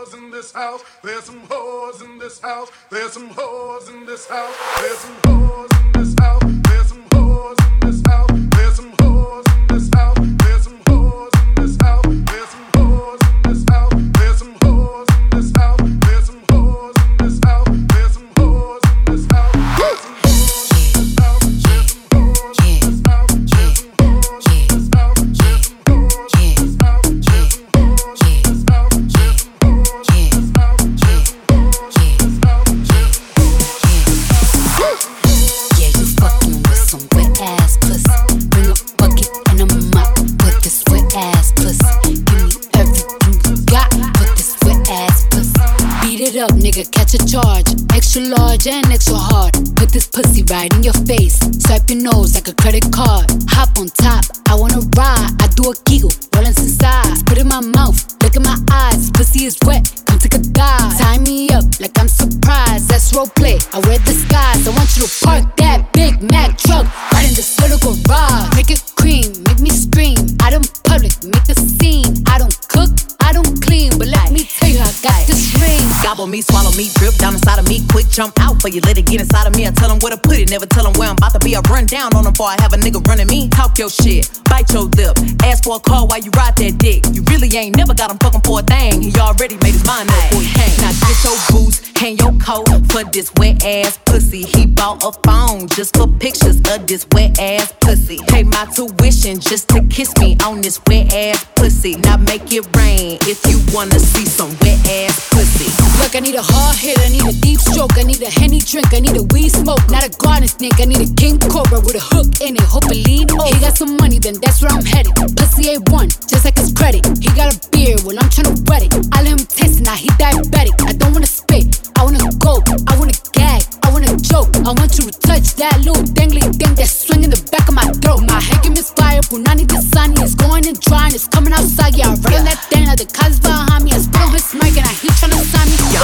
whores in this house. There's some whores in this house. There's some whores in this house. There's some whores in this house. Up, nigga, catch a charge. Extra large and extra hard. Put this pussy right in your face. Swipe your nose like a credit card. Hop on top, I wanna ride. I do a kegel, rollin' inside. Spit in my mouth, look in my eyes. Pussy is wet, come take a dive. Tie me up like I'm surprised. That's role play. I wear disguise. I want you to park that Big Mack truck right in this little garage. Gobble me, drip down inside of me. Quick jump out for you, let it get inside of me. I tell them where to put it, never tell them where I'm about to be. I run down on them before I have a nigga running me. Talk your shit, bite your lip. Ask for a call while you ride that dick. You really ain't never got him fucking for a thing. He already made his mind up before came. Now get your boots, hang your coat for this wet ass pussy. He bought a phone just for pictures of this wet ass pussy. Pay my tuition just to kiss me on this wet ass pussy. Now make it rain if you wanna see some wet ass Look, I need a hard hit, I need a deep stroke, I need a henny drink, I need a weed smoke, not a garden snake, I need a king cobra with a hook in it, lean over. He got some money, then that's where I'm headed. Pussy A1, just like his credit. He got a beard, well I'm tryna wet it. I let him taste it, now he diabetic. I don't wanna spit, I wanna go, I wanna gag, I wanna joke. I want you to touch that little dangly thing that's swinging the back of my throat. My head is fire, punani the sunny, it's going and drying, it's coming outside, yeah, I that thing, like the cuz